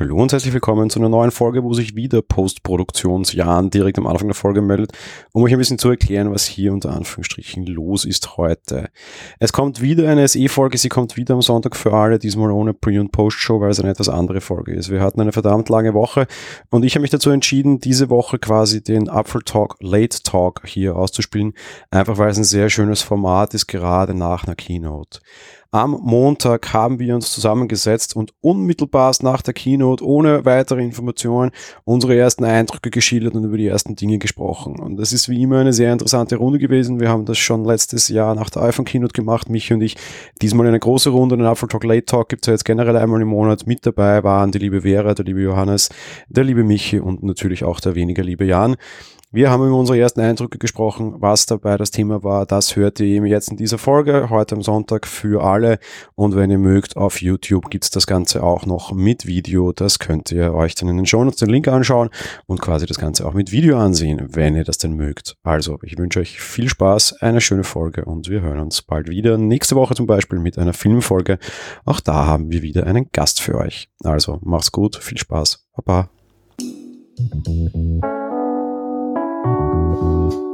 Hallo und herzlich willkommen zu einer neuen Folge, wo sich wieder Postproduktionsjan direkt am Anfang der Folge meldet, um euch ein bisschen zu erklären, was hier unter Anführungsstrichen los ist heute. Es kommt wieder eine SE-Folge, sie kommt wieder am Sonntag für alle, diesmal ohne Pre- und Post-Show, weil es eine etwas andere Folge ist. Wir hatten eine verdammt lange Woche und ich habe mich dazu entschieden, diese Woche quasi den Apfel Talk Late Talk hier auszuspielen, einfach weil es ein sehr schönes Format ist, gerade nach einer Keynote. Am Montag haben wir uns zusammengesetzt und unmittelbar nach der Keynote ohne weitere Informationen unsere ersten Eindrücke geschildert und über die ersten Dinge gesprochen. Und das ist wie immer eine sehr interessante Runde gewesen. Wir haben das schon letztes Jahr nach der iPhone Keynote gemacht, mich und ich. Diesmal eine große Runde, den Apple Talk Late Talk gibt es ja jetzt generell einmal im Monat. Mit dabei waren die liebe Vera, der liebe Johannes, der liebe Michi und natürlich auch der weniger liebe Jan. Wir haben über unsere ersten Eindrücke gesprochen, was dabei das Thema war. Das hört ihr eben jetzt in dieser Folge, heute am Sonntag für alle. Und wenn ihr mögt, auf YouTube gibt's das Ganze auch noch mit Video. Das könnt ihr euch dann in den Show Notes den Link anschauen und quasi das Ganze auch mit Video ansehen, wenn ihr das denn mögt. Also, ich wünsche euch viel Spaß, eine schöne Folge und wir hören uns bald wieder. Nächste Woche zum Beispiel mit einer Filmfolge. Auch da haben wir wieder einen Gast für euch. Also, macht's gut, viel Spaß. Baba. Thank you.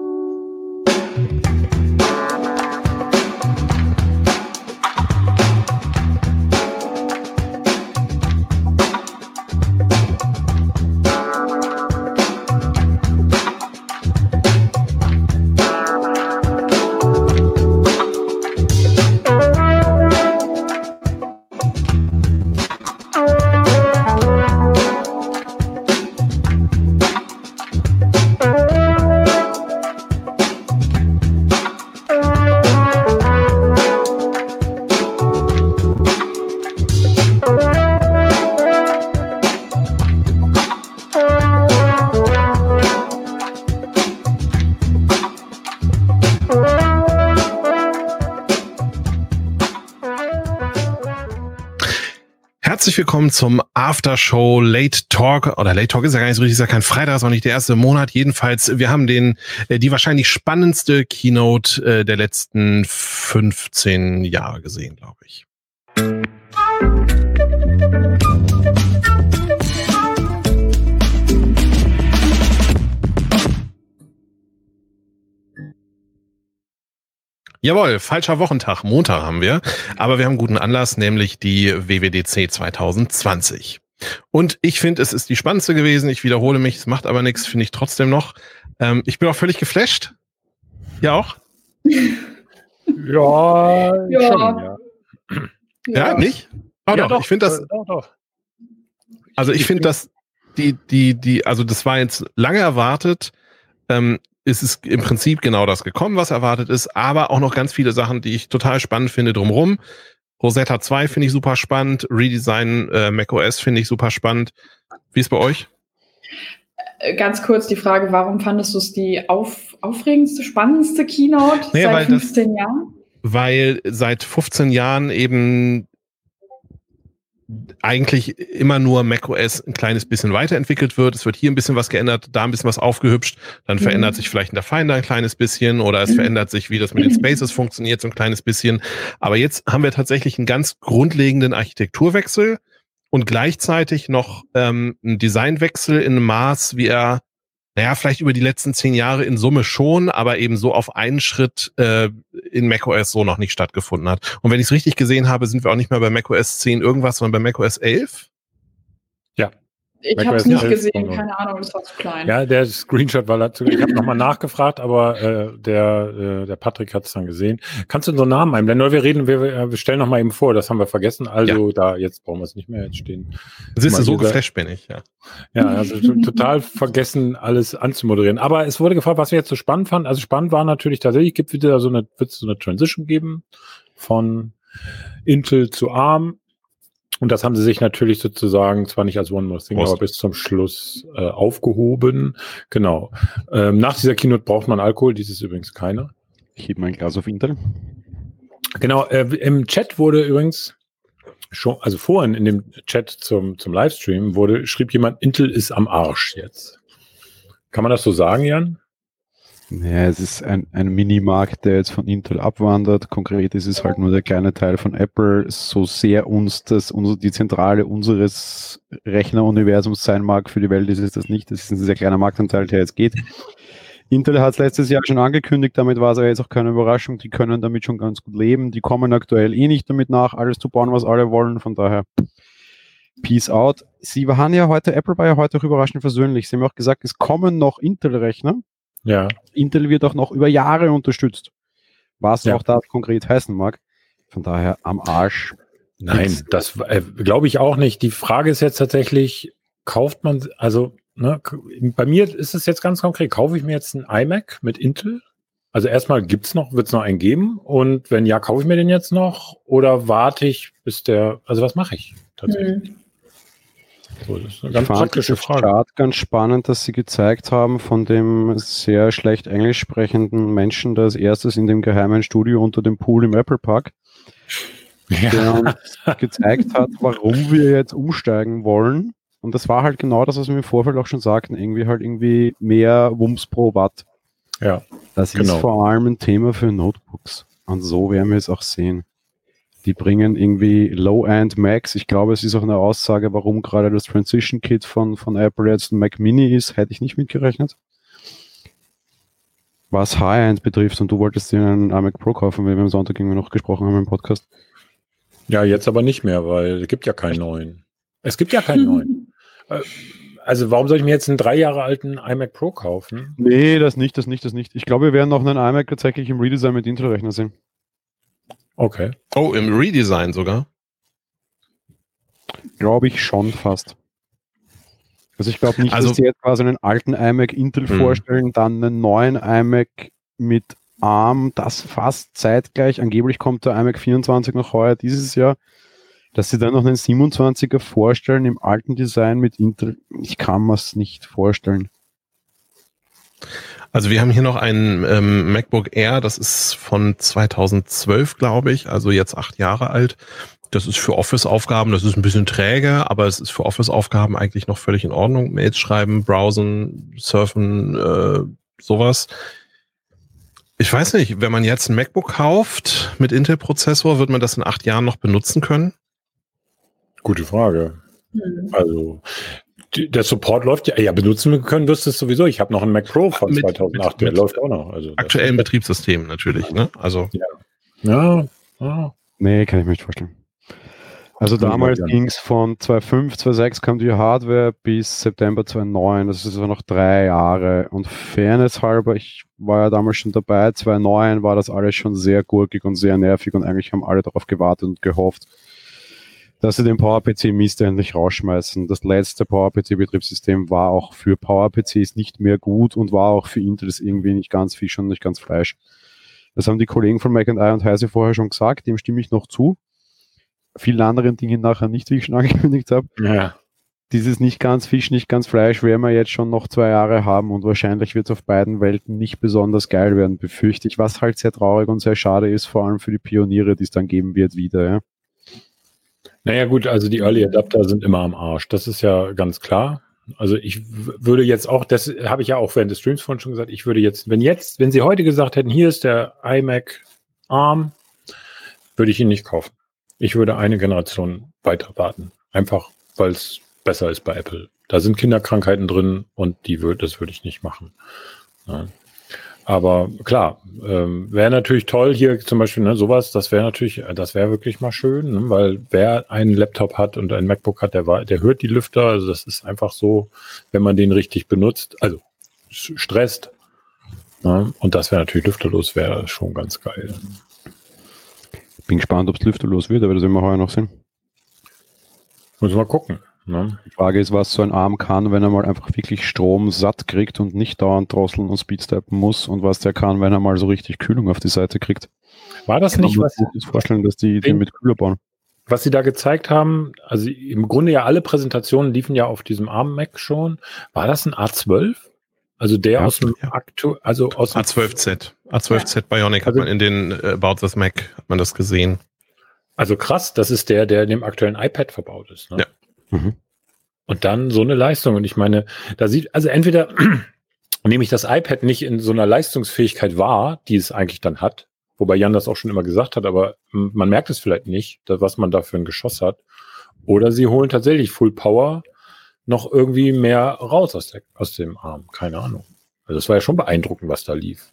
Herzlich willkommen zum Aftershow Late Talk. Oder Late Talk ist ja gar nicht so richtig, ist ja kein Freitag, ist auch nicht der erste Monat. Jedenfalls, wir haben den, äh, die wahrscheinlich spannendste Keynote äh, der letzten 15 Jahre gesehen, glaube ich. Jawohl, falscher Wochentag, Montag haben wir, aber wir haben einen guten Anlass, nämlich die WWDC 2020. Und ich finde, es ist die spannendste gewesen. Ich wiederhole mich, es macht aber nichts, finde ich trotzdem noch. Ähm, ich bin auch völlig geflasht. Ja auch? Ja, ja. Schon, ja. ja. nicht? Oh, ja, doch, doch, ich finde das. Äh, doch, doch. Also ich finde, dass die, die, die, also das war jetzt lange erwartet. Ähm, ist es im Prinzip genau das gekommen, was erwartet ist, aber auch noch ganz viele Sachen, die ich total spannend finde drumherum. Rosetta 2 finde ich super spannend, Redesign äh, macOS finde ich super spannend. Wie ist bei euch? Äh, ganz kurz die Frage, warum fandest du es die auf, aufregendste, spannendste Keynote nee, seit 15 das, Jahren? Weil seit 15 Jahren eben eigentlich immer nur macOS ein kleines bisschen weiterentwickelt wird. Es wird hier ein bisschen was geändert, da ein bisschen was aufgehübscht, dann mhm. verändert sich vielleicht in der Finder ein kleines bisschen oder es mhm. verändert sich, wie das mit den Spaces funktioniert, so ein kleines bisschen. Aber jetzt haben wir tatsächlich einen ganz grundlegenden Architekturwechsel und gleichzeitig noch ähm, einen Designwechsel in einem Maß, wie er naja, vielleicht über die letzten zehn Jahre in Summe schon, aber eben so auf einen Schritt äh, in macOS so noch nicht stattgefunden hat. Und wenn ich es richtig gesehen habe, sind wir auch nicht mehr bei macOS 10 irgendwas, sondern bei macOS 11. Ich habe es nicht gesehen, keine Ahnung, das war zu klein. Ja, der Screenshot war dazu. Ich habe nochmal nachgefragt, aber äh, der, äh, der Patrick hat es dann gesehen. Kannst du unseren Namen einblenden? Wir reden, wir, wir stellen nochmal eben vor, das haben wir vergessen. Also ja. da, jetzt brauchen wir es nicht mehr, jetzt stehen. Siehst du, so geflasht bin ich, ja. Ja, also total vergessen, alles anzumoderieren. Aber es wurde gefragt, was wir jetzt so spannend fanden. Also spannend war natürlich tatsächlich, gibt wieder so eine, wird es so eine Transition geben von Intel zu ARM und das haben sie sich natürlich sozusagen, zwar nicht als One More Thing, Prost. aber bis zum Schluss äh, aufgehoben. Genau. Ähm, nach dieser Keynote braucht man Alkohol, dies ist übrigens keiner. Ich hebe mein Glas auf Intel. Genau, äh, im Chat wurde übrigens schon, also vorhin in dem Chat zum, zum Livestream wurde, schrieb jemand, Intel ist am Arsch jetzt. Kann man das so sagen, Jan? Ja, es ist ein, ein Minimarkt, der jetzt von Intel abwandert. Konkret ist es halt nur der kleine Teil von Apple. So sehr uns das, die Zentrale unseres Rechneruniversums sein mag, für die Welt ist es das nicht. Das ist ein sehr kleiner Marktanteil, der jetzt geht. Intel hat es letztes Jahr schon angekündigt, damit war es aber jetzt auch keine Überraschung. Die können damit schon ganz gut leben. Die kommen aktuell eh nicht damit nach, alles zu bauen, was alle wollen. Von daher, Peace out. Sie waren ja heute, Apple war ja heute auch überraschend versöhnlich. Sie haben auch gesagt, es kommen noch Intel-Rechner. Ja. Intel wird auch noch über Jahre unterstützt. Was Ja. auch das konkret heißen mag. Von daher am Arsch. Nein, Nix. das äh, glaube ich auch nicht. Die Frage ist jetzt tatsächlich, kauft man, also ne, bei mir ist es jetzt ganz konkret, kaufe ich mir jetzt einen iMac mit Intel? Also erstmal gibt's noch, wird's noch einen geben? Und wenn ja, kaufe ich mir den jetzt noch? Oder warte ich, bis der, also was mache ich tatsächlich? Hm. So, das ist eine Ich ganz fand praktische das Frage. Chart ganz spannend, dass sie gezeigt haben von dem sehr schlecht Englisch sprechenden Menschen, der als erstes in dem geheimen Studio unter dem Pool im Apple Park, der uns gezeigt hat, warum wir jetzt umsteigen wollen. Und das war halt genau das, was wir im Vorfeld auch schon sagten, irgendwie halt irgendwie mehr Wumms pro Watt. Ja. Das Genau. ist vor allem ein Thema für Notebooks. Und so werden wir es auch sehen. Die bringen irgendwie Low-End Macs. Ich glaube, es ist auch eine Aussage, warum gerade das Transition Kit von, von Apple jetzt ein Mac Mini ist. Hätte ich nicht mitgerechnet. Was High-End betrifft, und du wolltest dir einen iMac Pro kaufen, weil wir am Sonntag irgendwie noch gesprochen haben im Podcast. Ja, jetzt aber nicht mehr, weil es gibt ja keinen neuen. Es gibt ja keinen neuen. Äh, Also warum soll ich mir jetzt einen drei Jahre alten iMac Pro kaufen? Nee, das nicht, das nicht, das nicht. Ich glaube, wir werden noch einen iMac tatsächlich im Redesign mit Intel-Rechner sehen. Okay. Oh, im Redesign sogar. Glaube ich schon fast. Also ich glaube nicht, Also- dass sie jetzt quasi einen alten iMac Intel Hm. vorstellen, dann einen neuen iMac mit ARM, das fast zeitgleich. Angeblich kommt der iMac 24 noch heuer dieses Jahr. Dass sie dann noch einen 27er vorstellen im alten Design mit Intel, ich kann mir es nicht vorstellen. Also wir haben hier noch einen ähm, MacBook Air, das ist von 2012, glaube ich, also jetzt acht Jahre alt. Das ist für Office-Aufgaben, das ist ein bisschen träge, aber es ist für Office-Aufgaben eigentlich noch völlig in Ordnung. Mails schreiben, browsen, surfen, äh, sowas. Ich weiß nicht, wenn man jetzt ein MacBook kauft mit Intel-Prozessor, wird man das in acht Jahren noch benutzen können? Gute Frage. Hm. Also der Support läuft ja, ja, benutzen können wirst du es sowieso. Ich habe noch einen Mac Pro von Mit- 2008, mit- der mit läuft auch noch. Also Aktuellen Betriebssystem natürlich, ne? Also Ja, ja. Nee, kann ich mir nicht vorstellen. Also damals ja. ging es von 2.5, 2.6 kam die Hardware bis September 2.9. Das ist also noch drei Jahre. Und Fairness halber, ich war ja damals schon dabei, 2.9 war das alles schon sehr gurkig und sehr nervig und eigentlich haben alle darauf gewartet und gehofft, dass sie den PowerPC Mist endlich rausschmeißen. Das letzte PowerPC-Betriebssystem war auch für PowerPCs nicht mehr gut und war auch für Intel das irgendwie nicht ganz Fisch und nicht ganz Fleisch. Das haben die Kollegen von Mac and I und Heise vorher schon gesagt, dem stimme ich noch zu. Vielen anderen Dingen nachher nicht, wie ich schon angekündigt habe. ja. Dieses nicht ganz Fisch, nicht ganz Fleisch werden wir jetzt schon noch zwei Jahre haben und wahrscheinlich wird es auf beiden Welten nicht besonders geil werden, befürchte ich, was halt sehr traurig und sehr schade ist, vor allem für die Pioniere, die es dann geben wird wieder. Ja. Naja, gut, also die Early Adapter sind immer am Arsch. Das ist ja ganz klar. Also ich würde jetzt auch, das habe ich ja auch während des Streams vorhin schon gesagt, ich würde jetzt, wenn jetzt, wenn sie heute gesagt hätten, hier ist der iMac ARM, würde ich ihn nicht kaufen. Ich würde eine Generation weiter warten. Einfach, weil es besser ist bei Apple. Da sind Kinderkrankheiten drin und die würde, das würde ich nicht machen. Aber klar, ähm, wäre natürlich toll hier zum Beispiel ne, sowas. Das wäre natürlich, das wäre wirklich mal schön, ne, weil wer einen Laptop hat und ein MacBook hat, der der hört die Lüfter. Also das ist einfach so, wenn man den richtig benutzt, also stresst. Ne, und das wäre natürlich lüfterlos, wäre schon ganz geil. Bin gespannt, ob es lüfterlos wird, aber das werden wir heuer noch sehen. Muss mal gucken. Ne? Die Frage ist, was so ein Arm kann, wenn er mal einfach wirklich Strom satt kriegt und nicht dauernd drosseln und speedsteppen muss und was der kann, wenn er mal so richtig Kühlung auf die Seite kriegt. War das Kann nicht man was? sich gut vorstellen, dass die den mit Kühler bauen. was sie da gezeigt haben, also im Grunde ja alle Präsentationen liefen ja auf diesem ARM Mac schon. War das ein A12? Also der Ja, aus dem ja. aktu also aus dem A12Z. A12Z Bionic hat Also- man in den äh, About This Mac, hat man das gesehen. Also krass, das ist der, der in dem aktuellen iPad verbaut ist. Ne? Ja. Mhm. Und dann so eine Leistung. Und ich meine, da sieht, also entweder, nehme ich das iPad nicht in so einer Leistungsfähigkeit wahr, die es eigentlich dann hat, wobei Jan das auch schon immer gesagt hat, aber man merkt es vielleicht nicht, was man da für ein Geschoss hat. Oder sie holen tatsächlich Full Power noch irgendwie mehr raus aus, der, aus dem Arm. Keine Ahnung. Also es war ja schon beeindruckend, was da lief.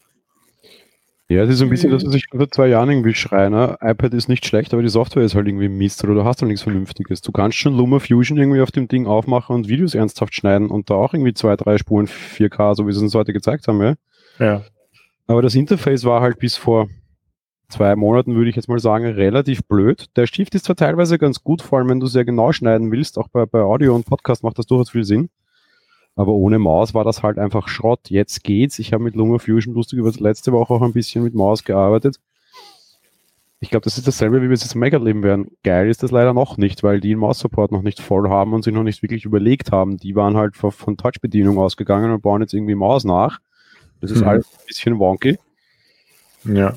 Ja, es ist ein bisschen, dass ich schon seit zwei Jahren irgendwie schreie, ne? iPad ist nicht schlecht, aber die Software ist halt irgendwie Mist oder du hast halt nichts Vernünftiges. Du kannst schon Luma Fusion irgendwie auf dem Ding aufmachen und Videos ernsthaft schneiden und da auch irgendwie zwei, drei Spuren 4K, so wie sie uns heute gezeigt haben, ja? Ja. Aber das Interface war halt bis vor zwei Monaten, würde ich jetzt mal sagen, relativ blöd. Der Stift ist zwar teilweise ganz gut, vor allem wenn du sehr genau schneiden willst, auch bei, bei Audio und Podcast macht das durchaus viel Sinn. Aber ohne Maus war das halt einfach Schrott. Jetzt geht's. Ich habe mit Luma Fusion lustig über letzte Woche auch ein bisschen mit Maus gearbeitet. Ich glaube, das ist dasselbe, wie wir es jetzt im erleben werden. Geil ist das leider noch nicht, weil die einen Maus-Support noch nicht voll haben und sich noch nicht wirklich überlegt haben. Die waren halt von, von Touch-Bedienung ausgegangen und bauen jetzt irgendwie Maus nach. Das ist mhm. alles ein bisschen wonky. Ja.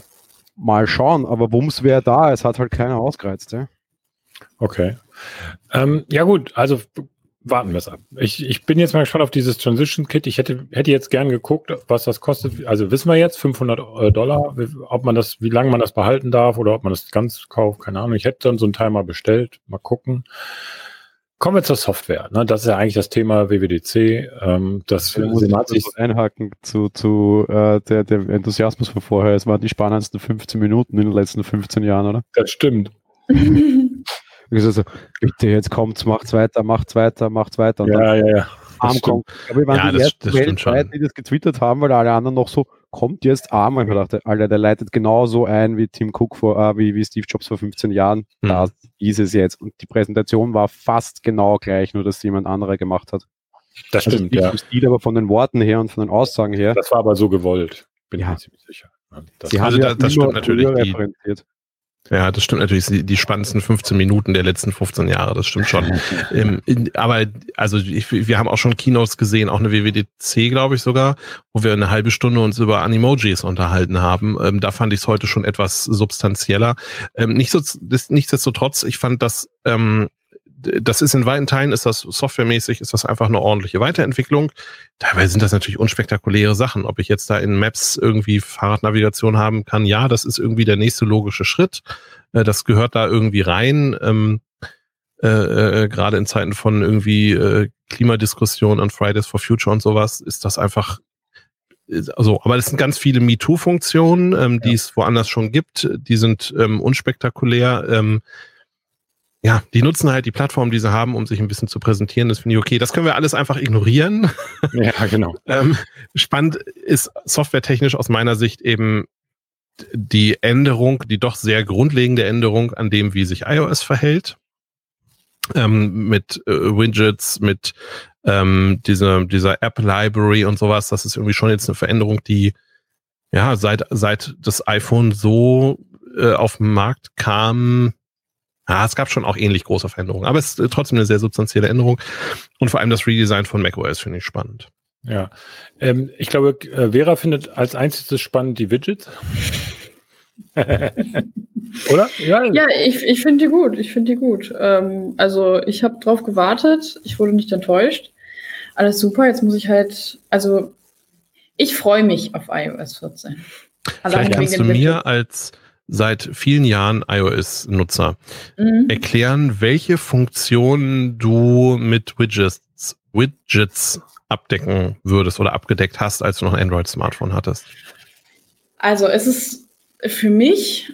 Mal schauen, aber Wumms wäre da. Es hat halt keiner ausgereizt. Ja? Okay. Ähm, ja gut, also warten wir es ab. Ich, ich bin jetzt mal gespannt auf dieses Transition Kit. Ich hätte, hätte jetzt gern geguckt, was das kostet. Also wissen wir jetzt 500 äh, Dollar, ob man das, wie lange man das behalten darf oder ob man das ganz kauft. Keine Ahnung. Ich hätte dann so ein Timer bestellt. Mal gucken. Kommen wir zur Software. Ne? Das ist ja eigentlich das Thema WWDC. Ähm, das ja, muss ich einhaken zu, zu äh, der, der Enthusiasmus von vorher. Es waren die spannendsten 15 Minuten in den letzten 15 Jahren, oder? Das stimmt. Also, bitte, jetzt kommt's, macht's weiter, macht's weiter, macht's weiter. Und ja, ja, ja. Arm kommt. Aber wir waren ja, die das, ersten das weltweit, die das getwittert haben, weil alle anderen noch so, kommt jetzt Arm. Und ich dachte, Alter, der leitet genauso ein wie Tim Cook vor, äh, wie, wie Steve Jobs vor 15 Jahren. Mhm. Das ist es jetzt. Und die Präsentation war fast genau gleich, nur dass jemand anderer gemacht hat. Das also stimmt, nicht ja. Stil, aber von den Worten her und von den Aussagen her. Das war aber so gewollt, bin ja. ich mir ziemlich sicher. Das Sie also das, das stimmt natürlich. Die, ja, das stimmt natürlich. Die, spannendsten 15 Minuten der letzten 15 Jahre, das stimmt schon. ähm, in, aber also ich, wir haben auch schon Keynotes gesehen, auch eine WWDC, glaube ich sogar, wo wir eine halbe Stunde uns über Animojis unterhalten haben. Ähm, da fand ich es heute schon etwas substanzieller. Ähm, nicht so, das, nichtsdestotrotz, ich fand das ähm, das ist in weiten Teilen, ist das softwaremäßig, ist das einfach eine ordentliche Weiterentwicklung. Teilweise sind das natürlich unspektakuläre Sachen. Ob ich jetzt da in Maps irgendwie Fahrradnavigation haben kann, ja, das ist irgendwie der nächste logische Schritt. Äh, das gehört da irgendwie rein. Ähm, äh, äh, gerade in Zeiten von irgendwie äh, Klimadiskussion an Fridays for Future und sowas, ist das einfach also, aber es sind ganz viele MeToo-Funktionen, ähm, die ja. es woanders schon gibt. Die sind ähm, unspektakulär. Ähm, ja, die nutzen halt die Plattform, die sie haben, um sich ein bisschen zu präsentieren. Das finde ich okay. Das können wir alles einfach ignorieren. Ja, genau. ähm, spannend ist softwaretechnisch aus meiner Sicht eben die Änderung, die doch sehr grundlegende Änderung an dem, wie sich iOS verhält. Ähm, mit äh, Widgets, mit ähm, dieser, dieser App-Library und sowas. Das ist irgendwie schon jetzt eine Veränderung, die ja seit, seit das iPhone so äh, auf den Markt kam, ja, es gab schon auch ähnlich große Veränderungen, aber es ist trotzdem eine sehr substanzielle Änderung. Und vor allem das Redesign von macOS finde ich spannend. Ja, ähm, ich glaube, äh, Vera findet als einziges spannend die Widgets. Oder? Ja, ja ich, ich finde die gut. Ich finde die gut. Ähm, also ich habe drauf gewartet. Ich wurde nicht enttäuscht. Alles super. Jetzt muss ich halt, also ich freue mich auf iOS 14. Allein Vielleicht kannst du mir als seit vielen Jahren iOS-Nutzer mhm. erklären, welche Funktionen du mit Widgets, Widgets abdecken würdest oder abgedeckt hast, als du noch ein Android-Smartphone hattest? Also es ist für mich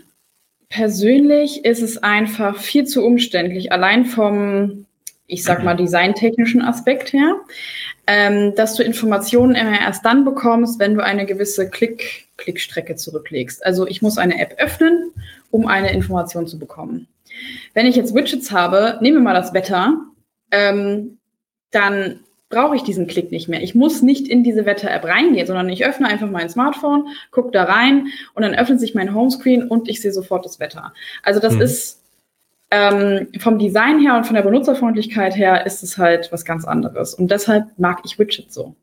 persönlich ist es einfach viel zu umständlich, allein vom, ich sag mal, designtechnischen Aspekt her, ähm, dass du Informationen immer erst dann bekommst, wenn du eine gewisse Klick Klickstrecke zurücklegst. Also ich muss eine App öffnen, um eine Information zu bekommen. Wenn ich jetzt Widgets habe, nehmen wir mal das Wetter, ähm, dann brauche ich diesen Klick nicht mehr. Ich muss nicht in diese Wetter-App reingehen, sondern ich öffne einfach mein Smartphone, gucke da rein und dann öffnet sich mein Homescreen und ich sehe sofort das Wetter. Also das mhm. ist ähm, vom Design her und von der Benutzerfreundlichkeit her ist es halt was ganz anderes. Und deshalb mag ich Widgets so.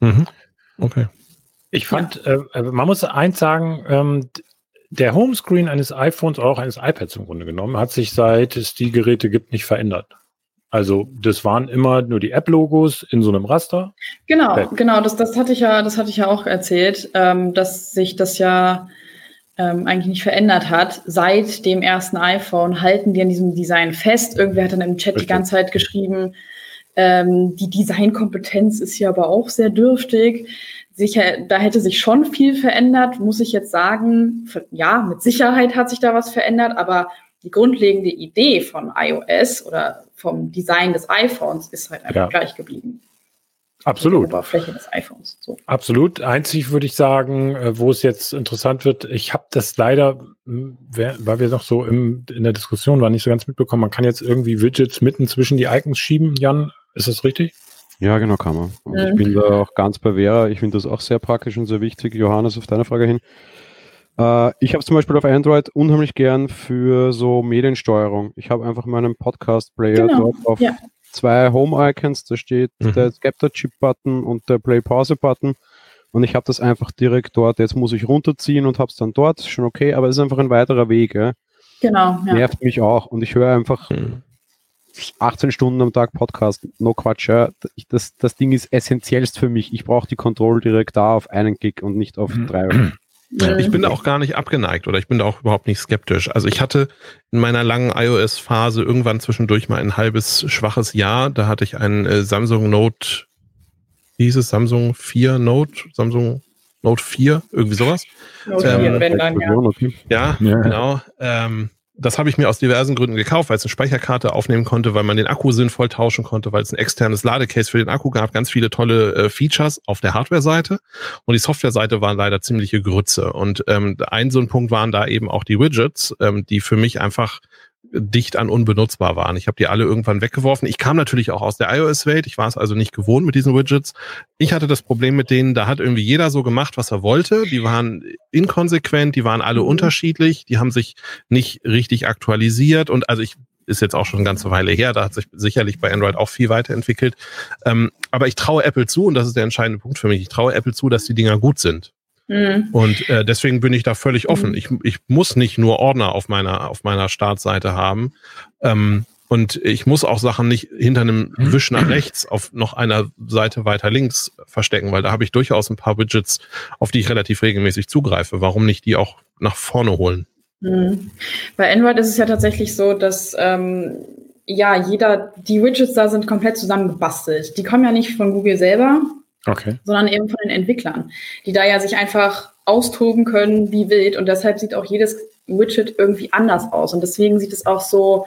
Mhm. Okay. Ich fand, ja. äh, man muss eins sagen, ähm, der Homescreen eines iPhones oder auch eines iPads im Grunde genommen hat sich seit es die Geräte gibt nicht verändert. Also das waren immer nur die App-Logos in so einem Raster. Genau, okay. genau, das, das hatte ich ja, das hatte ich ja auch erzählt, ähm, dass sich das ja ähm, eigentlich nicht verändert hat. Seit dem ersten iPhone halten die an diesem Design fest. Irgendwer hat dann im Chat Richtig. die ganze Zeit geschrieben, ähm, die Designkompetenz ist hier aber auch sehr dürftig. Sicher, da hätte sich schon viel verändert, muss ich jetzt sagen. Ja, mit Sicherheit hat sich da was verändert, aber die grundlegende Idee von iOS oder vom Design des iPhones ist halt einfach ja. gleich geblieben. Absolut. Die Oberfläche des iPhones. So. Absolut. Einzig würde ich sagen, äh, wo es jetzt interessant wird, ich habe das leider, hm, weil wir noch so im, in der Diskussion waren, nicht so ganz mitbekommen. Man kann jetzt irgendwie Widgets mitten zwischen die Icons schieben. Jan, ist das richtig? Ja, genau, kann man. Und mhm. ich bin da auch ganz bei Vera. Ich finde das auch sehr praktisch und sehr wichtig. Johannes, auf deine Frage hin. Äh, ich habe zum Beispiel auf Android unheimlich gern für so Mediensteuerung. Ich habe einfach meinen Podcast-Player genau. dort auf ja. Zwei Home-Icons. Da steht mhm. der Skepta-Chip-Button und der Play-Pause-Button. Und ich habe das einfach direkt dort. Jetzt muss ich runterziehen und habe es dann dort. Ist schon okay, aber es ist einfach ein weiterer Weg. Ja? Genau. Ja. Nervt mich auch. Und ich höre einfach mhm. 18 Stunden am Tag Podcast. No Quatsch. Ja. Das, das Ding ist essentiellst für mich. Ich brauche die Control direkt da auf einen Gig und nicht auf mhm. drei. Ich bin da auch gar nicht abgeneigt oder ich bin da auch überhaupt nicht skeptisch. Also ich hatte in meiner langen iOS-Phase irgendwann zwischendurch mal ein halbes schwaches Jahr. Da hatte ich einen äh, Samsung Note, wie hieß es, Samsung 4 Note, Samsung Note 4, irgendwie sowas. Note ähm, 4, wenn dann, ja. Ja, ja. genau. Ähm, das habe ich mir aus diversen Gründen gekauft, weil es eine Speicherkarte aufnehmen konnte, weil man den Akku sinnvoll tauschen konnte, weil es ein externes Ladecase für den Akku gab, ganz viele tolle äh, Features auf der Hardware-Seite. Und die Software-Seite waren leider ziemliche Grütze. Und ähm, ein so ein Punkt waren da eben auch die Widgets, ähm, die für mich einfach dicht an unbenutzbar waren. Ich habe die alle irgendwann weggeworfen. Ich kam natürlich auch aus der iOS-Welt. Ich war es also nicht gewohnt mit diesen Widgets. Ich hatte das Problem mit denen, da hat irgendwie jeder so gemacht, was er wollte. Die waren inkonsequent, die waren alle mhm. unterschiedlich, die haben sich nicht richtig aktualisiert und also ich ist jetzt auch schon eine ganze Weile her, da hat sich sicherlich bei Android auch viel weiterentwickelt. Ähm, aber ich traue Apple zu, und das ist der entscheidende Punkt für mich, ich traue Apple zu, dass die Dinger gut sind. Mhm. Und äh, deswegen bin ich da völlig offen. Mhm. Ich, ich muss nicht nur Ordner auf meiner, auf meiner Startseite haben. Ähm, und ich muss auch Sachen nicht hinter einem. Wisch nach rechts auf noch einer Seite weiter links verstecken, weil da habe ich durchaus ein paar Widgets, auf die ich relativ regelmäßig zugreife. Warum nicht die auch nach vorne holen? Mhm. Bei Android ist es ja tatsächlich so, dass ähm, ja jeder, die Widgets da sind komplett zusammengebastelt. Die kommen ja nicht von Google selber, Okay. Sondern eben von den Entwicklern, die da ja sich einfach austoben können wie wild. Und deshalb sieht auch jedes Widget irgendwie anders aus. Und deswegen sieht es auch so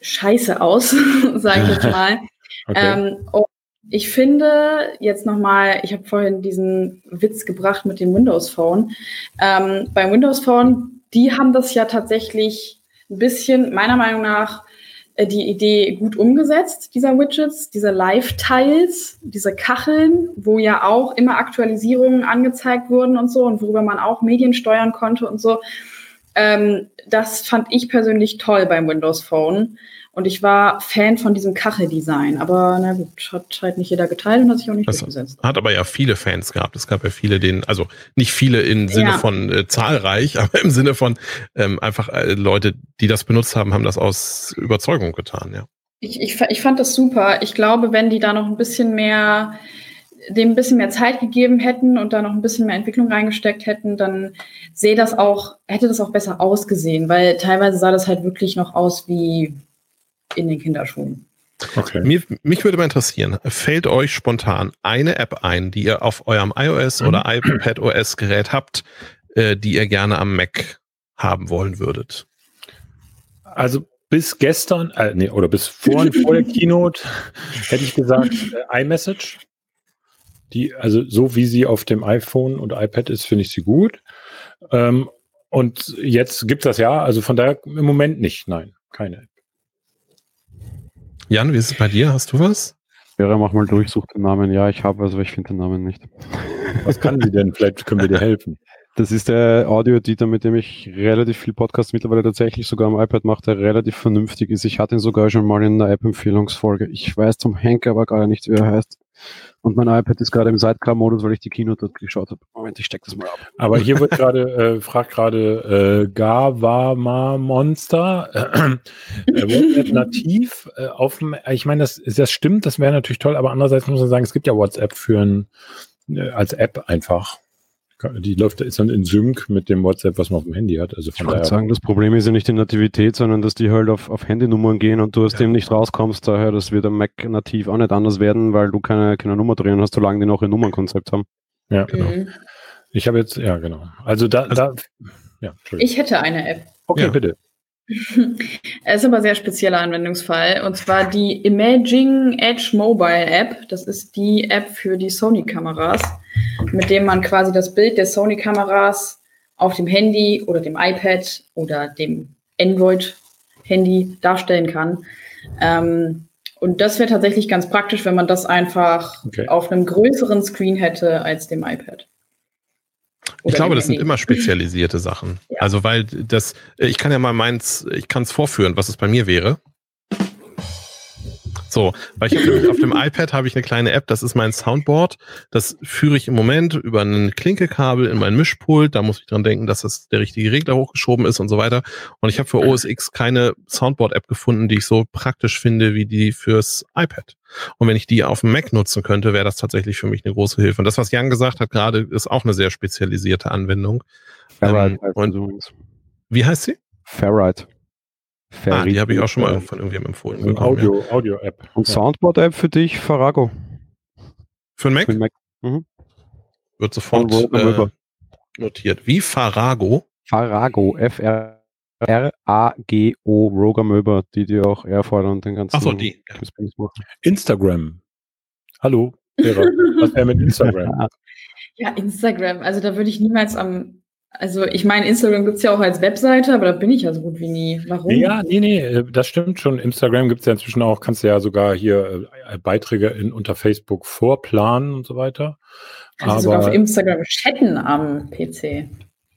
scheiße aus, sage ich jetzt mal. okay. ähm, ich finde jetzt nochmal, ich habe vorhin diesen Witz gebracht mit dem Windows Phone. Ähm, beim Windows Phone, die haben das ja tatsächlich ein bisschen, meiner Meinung nach, die Idee gut umgesetzt, dieser Widgets, diese Live-Tiles, diese Kacheln, wo ja auch immer Aktualisierungen angezeigt wurden und so und worüber man auch Medien steuern konnte und so. Ähm, das fand ich persönlich toll beim Windows Phone. Und ich war Fan von diesem Kacheldesign. Aber na gut, hat halt nicht jeder geteilt und hat sich auch nicht das durchgesetzt. Hat aber ja viele Fans gehabt. Es gab ja viele, denen, also nicht viele im Sinne ja. von äh, zahlreich, aber im Sinne von ähm, einfach äh, Leute, die das benutzt haben, haben das aus Überzeugung getan, ja. Ich, ich, ich fand das super. Ich glaube, wenn die da noch ein bisschen mehr dem ein bisschen mehr Zeit gegeben hätten und da noch ein bisschen mehr Entwicklung reingesteckt hätten, dann sehe das auch, hätte das auch besser ausgesehen, weil teilweise sah das halt wirklich noch aus wie in den Kinderschuhen. Okay. Mir, mich würde mal interessieren, fällt euch spontan eine App ein, die ihr auf eurem iOS mhm. oder iPadOS Gerät habt, äh, die ihr gerne am Mac haben wollen würdet? Also bis gestern, äh, nee, oder bis vor, vor der Keynote hätte ich gesagt äh, iMessage. Die, also so wie sie auf dem iPhone und iPad ist, finde ich sie gut. Ähm, und jetzt gibt es das ja, also von daher im Moment nicht, nein, keine. Jan, wie ist es bei dir? Hast du was? Ja, mach mal durch, such den Namen. Ja, ich habe, also ich finde den Namen nicht. Was kann sie denn? Vielleicht können wir dir helfen. Das ist der Audio-Editor, mit dem ich relativ viel Podcasts mittlerweile tatsächlich sogar am iPad mache, der relativ vernünftig ist. Ich hatte ihn sogar schon mal in einer App-Empfehlungsfolge. Ich weiß zum Henker aber gar nicht, wie er heißt. Und mein iPad ist gerade im Sidecar-Modus, weil ich die Kino dort geschaut habe. Moment, ich steck das mal ab. Aber hier wird gerade, äh, fragt gerade äh, Gavama Monster, äh, WhatsApp nativ äh, auf dem, ich meine, das, das stimmt, das wäre natürlich toll, aber andererseits muss man sagen, es gibt ja WhatsApp für ein, äh, als App einfach. Die läuft, ist dann in Sync mit dem WhatsApp, was man auf dem Handy hat. Also von ich wollte sagen, das Problem ist ja nicht die Nativität, sondern dass die halt auf, auf Handynummern gehen und du aus ja. dem nicht rauskommst. Daher, das wird am Mac nativ auch nicht anders werden, weil du keine, keine Nummer drin hast, solange die noch ein Nummernkonzept haben. Ja, genau. Mhm. Ich habe jetzt, ja, genau. Also da, also, da ja, ich hätte eine App. Okay, ja. bitte. Es ist aber ein sehr spezieller Anwendungsfall. Und zwar die Imaging Edge Mobile App. Das ist die App für die Sony-Kameras, mit dem man quasi das Bild der Sony-Kameras auf dem Handy oder dem iPad oder dem Android-Handy darstellen kann. Ähm, und das wäre tatsächlich ganz praktisch, wenn man das einfach okay. auf einem größeren Screen hätte als dem iPad. Ich glaube, das sind immer spezialisierte Sachen. Ja. Also, weil das, ich kann ja mal meins, ich kann es vorführen, was es bei mir wäre. So, weil ich habe auf dem iPad habe ich eine kleine App, das ist mein Soundboard. Das führe ich im Moment über ein Klinkekabel in mein Mischpult. Da muss ich dran denken, dass das der richtige Regler hochgeschoben ist und so weiter. Und ich habe für OS X keine Soundboard-App gefunden, die ich so praktisch finde wie die fürs iPad. Und wenn ich die auf dem Mac nutzen könnte, wäre das tatsächlich für mich eine große Hilfe. Und das, was Jan gesagt hat gerade, ist auch eine sehr spezialisierte Anwendung. Ferrite ähm, und, wie heißt sie? Ferrite. Ah, die habe ich auch schon mal von irgendjemandem empfohlen. Bekommen, Audio, ja. Audio-App. Und Soundboard-App für dich, Farago. Für den Mac? Für den Mac. Mhm. Wird sofort äh, notiert. Wie Farago? Farago, F-R. R-A-G-O, Roger Möber, die die auch erfordern und den ganzen. Achso, die. Instagram. Hallo, Vera. Was wäre mit Instagram? Ja, Instagram. Also da würde ich niemals am also ich meine, Instagram gibt es ja auch als Webseite, aber da bin ich ja so gut wie nie. Warum? Ja, nee, nee, äh, das stimmt schon. Instagram gibt es ja inzwischen auch, kannst du ja sogar hier äh, Beiträge in, unter Facebook vorplanen und so weiter. Kannst aber, sogar auf Instagram chatten am PC.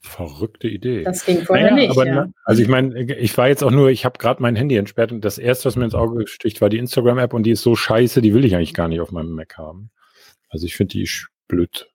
Verrückte Idee. Das ging vorher naja, nicht. Aber, ja. Also ich meine, ich war jetzt auch nur, ich habe gerade mein Handy entsperrt und das erste, was mir ins Auge sticht, war die Instagram-App und die ist so scheiße, die will ich eigentlich gar nicht auf meinem Mac haben. Also ich finde die blöd.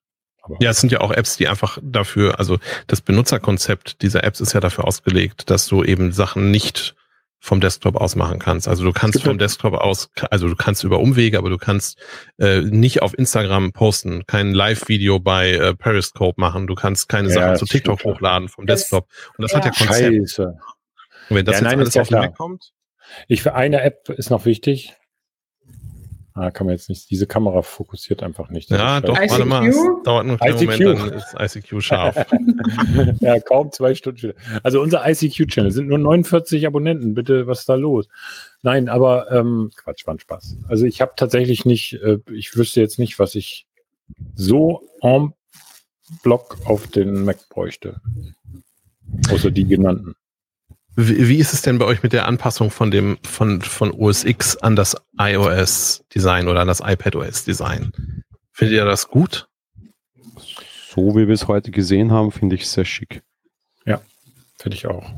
Ja, es sind ja auch Apps, die einfach dafür, also das Benutzerkonzept dieser Apps ist ja dafür ausgelegt, dass du eben Sachen nicht vom Desktop aus machen kannst. Also du kannst vom Desktop aus, also du kannst über Umwege, aber du kannst äh, nicht auf Instagram posten, kein Live-Video bei äh, Periscope machen, du kannst keine ja, Sachen zu TikTok hochladen vom das, Desktop. Und das ja. hat ja Konzept. Scheiße. Und wenn das ja, jetzt nein, alles auf den Mac kommt. Ich für eine App ist noch wichtig, Ah, kann man jetzt nicht. Diese Kamera fokussiert einfach nicht. Ja, doch, ICQ? warte mal. Es dauert nur einen ICQ. Moment, dann ist ICQ scharf. ja, kaum zwei Stunden später. Also unser ICQ-Channel sind nur 49 Abonnenten. Bitte, was ist da los? Nein, aber ähm, Quatsch, war Spaß. Also ich habe tatsächlich nicht, äh, ich wüsste jetzt nicht, was ich so en block auf den Mac bräuchte. Außer die genannten. Wie, wie ist es denn bei euch mit der Anpassung von dem von von OS X an das iOS Design oder an das iPad OS Design? Findet ihr das gut? So wie wir es heute gesehen haben, finde ich es sehr schick. Ja, finde ich auch.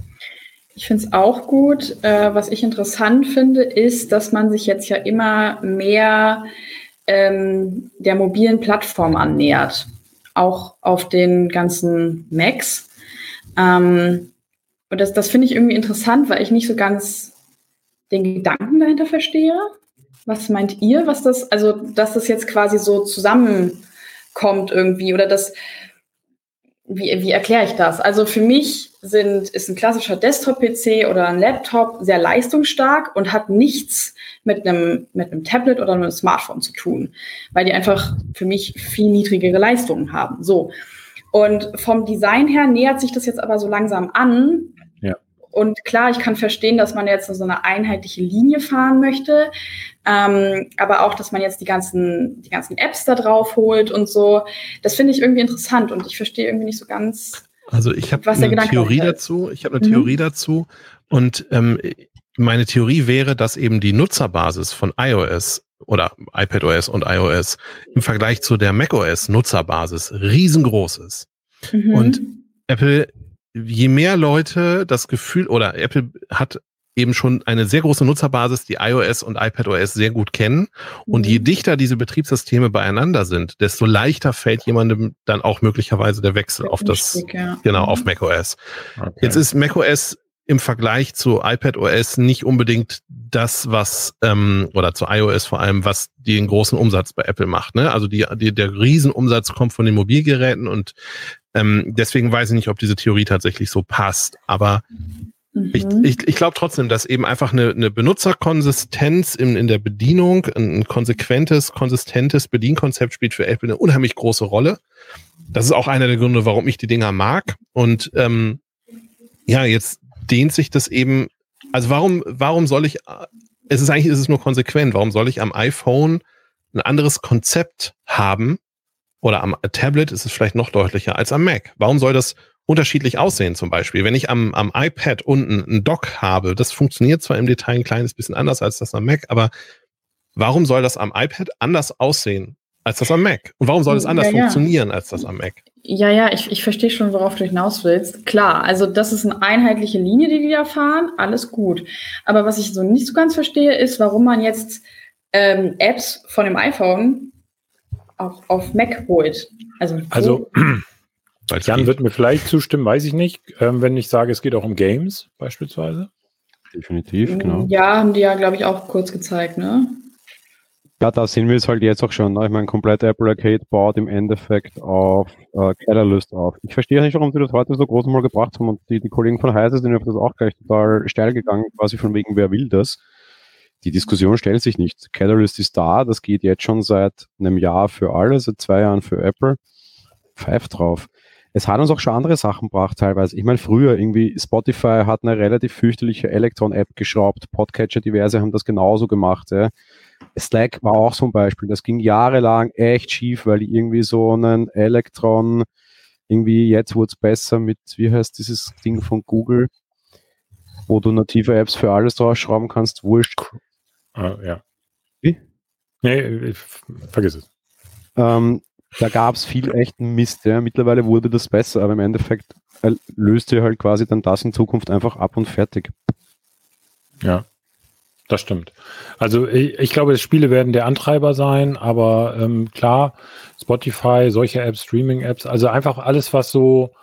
Ich finde es auch gut. Äh, was ich interessant finde, ist, dass man sich jetzt ja immer mehr ähm, der mobilen Plattform annähert. Auch auf den ganzen Macs. Ähm, und das, das finde ich irgendwie interessant, weil ich nicht so ganz den Gedanken dahinter verstehe. Was meint ihr, was das, also dass das jetzt quasi so zusammenkommt irgendwie oder das, wie, wie erkläre ich das? Also für mich sind, ist ein klassischer Desktop-PC oder ein Laptop sehr leistungsstark und hat nichts mit einem, mit einem Tablet oder einem Smartphone zu tun, weil die einfach für mich viel niedrigere Leistungen haben. So. Und vom Design her nähert sich das jetzt aber so langsam an, und klar, ich kann verstehen, dass man jetzt so eine einheitliche Linie fahren möchte, ähm, aber auch, dass man jetzt die ganzen, die ganzen Apps da drauf holt und so. Das finde ich irgendwie interessant und ich verstehe irgendwie nicht so ganz. Also ich habe eine Gedanke Theorie dazu. Ich habe eine mhm. Theorie dazu und ähm, meine Theorie wäre, dass eben die Nutzerbasis von iOS oder iPadOS und iOS im Vergleich zu der macOS Nutzerbasis riesengroß ist. Mhm. Und Apple je mehr Leute das Gefühl oder Apple hat eben schon eine sehr große Nutzerbasis, die iOS und iPadOS sehr gut kennen. Und je mhm. dichter diese Betriebssysteme beieinander sind, desto leichter fällt jemandem dann auch möglicherweise der Wechsel auf das, genau, auf mhm. macOS. Okay. Jetzt ist macOS im Vergleich zu iPadOS nicht unbedingt das, was, ähm, oder zu iOS vor allem, was den großen Umsatz bei Apple macht. Ne? Also die, die, der Riesenumsatz kommt von den Mobilgeräten und ähm, deswegen weiß ich nicht, ob diese Theorie tatsächlich so passt. Aber mhm. ich, ich, ich glaube trotzdem, dass eben einfach eine, eine Benutzerkonsistenz in, in der Bedienung, ein konsequentes, konsistentes Bedienkonzept spielt für Apple eine unheimlich große Rolle. Das ist auch einer der Gründe, warum ich die Dinger mag. Und ähm, ja, jetzt dehnt sich das eben, also warum, warum soll ich, es ist eigentlich, ist es nur konsequent, warum soll ich am iPhone ein anderes Konzept haben oder am Tablet ist es vielleicht noch deutlicher als am Mac? Warum soll das unterschiedlich aussehen zum Beispiel? Wenn ich am, am iPad unten ein Dock habe, das funktioniert zwar im Detail ein kleines bisschen anders als das am Mac, aber warum soll das am iPad anders aussehen als das am Mac? Und warum soll es anders ja, ja. funktionieren als das am Mac? Ja, ja, ich, ich verstehe schon, worauf du hinaus willst. Klar, also das ist eine einheitliche Linie, die die da fahren, alles gut. Aber was ich so nicht so ganz verstehe, ist, warum man jetzt ähm, Apps von dem iPhone auf, auf Mac holt. Also, also Jan wird mir vielleicht zustimmen, weiß ich nicht, ähm, wenn ich sage, es geht auch um Games beispielsweise. Definitiv, genau. Ja, haben die ja, glaube ich, auch kurz gezeigt, ne? Ja, da sehen wir es halt jetzt auch schon. Ne? Ich meine, komplett Apple Arcade baut im Endeffekt auf äh, Catalyst auf. Ich verstehe nicht, warum sie das heute so groß mal gebracht haben und die, die Kollegen von Heise sind auf das auch gleich total steil gegangen, quasi von wegen, wer will das? Die Diskussion stellt sich nicht. Catalyst ist da, das geht jetzt schon seit einem Jahr für alle, seit zwei Jahren für Apple. Pfeift drauf. Es hat uns auch schon andere Sachen gebracht teilweise. Ich meine, früher irgendwie Spotify hat eine relativ fürchterliche Electron-App geschraubt, Podcatcher diverse haben das genauso gemacht. Ja. Slack war auch so ein Beispiel. Das ging jahrelang echt schief, weil die irgendwie so einen Elektron, irgendwie jetzt wurde es besser mit, wie heißt dieses Ding von Google, wo du native Apps für alles draufschrauben kannst, wurscht. Ah, ja. Wie? Nee, vergiss es. Ähm, da gab es viel echten Mist. Ja. Mittlerweile wurde das besser, aber im Endeffekt äh, löst ihr halt quasi dann das in Zukunft einfach ab und fertig. Ja. Das stimmt. Also ich, ich, glaube, Spiele werden der Antreiber sein, aber ähm, klar, Spotify, solche Apps, Streaming-Apps, also einfach alles, was so,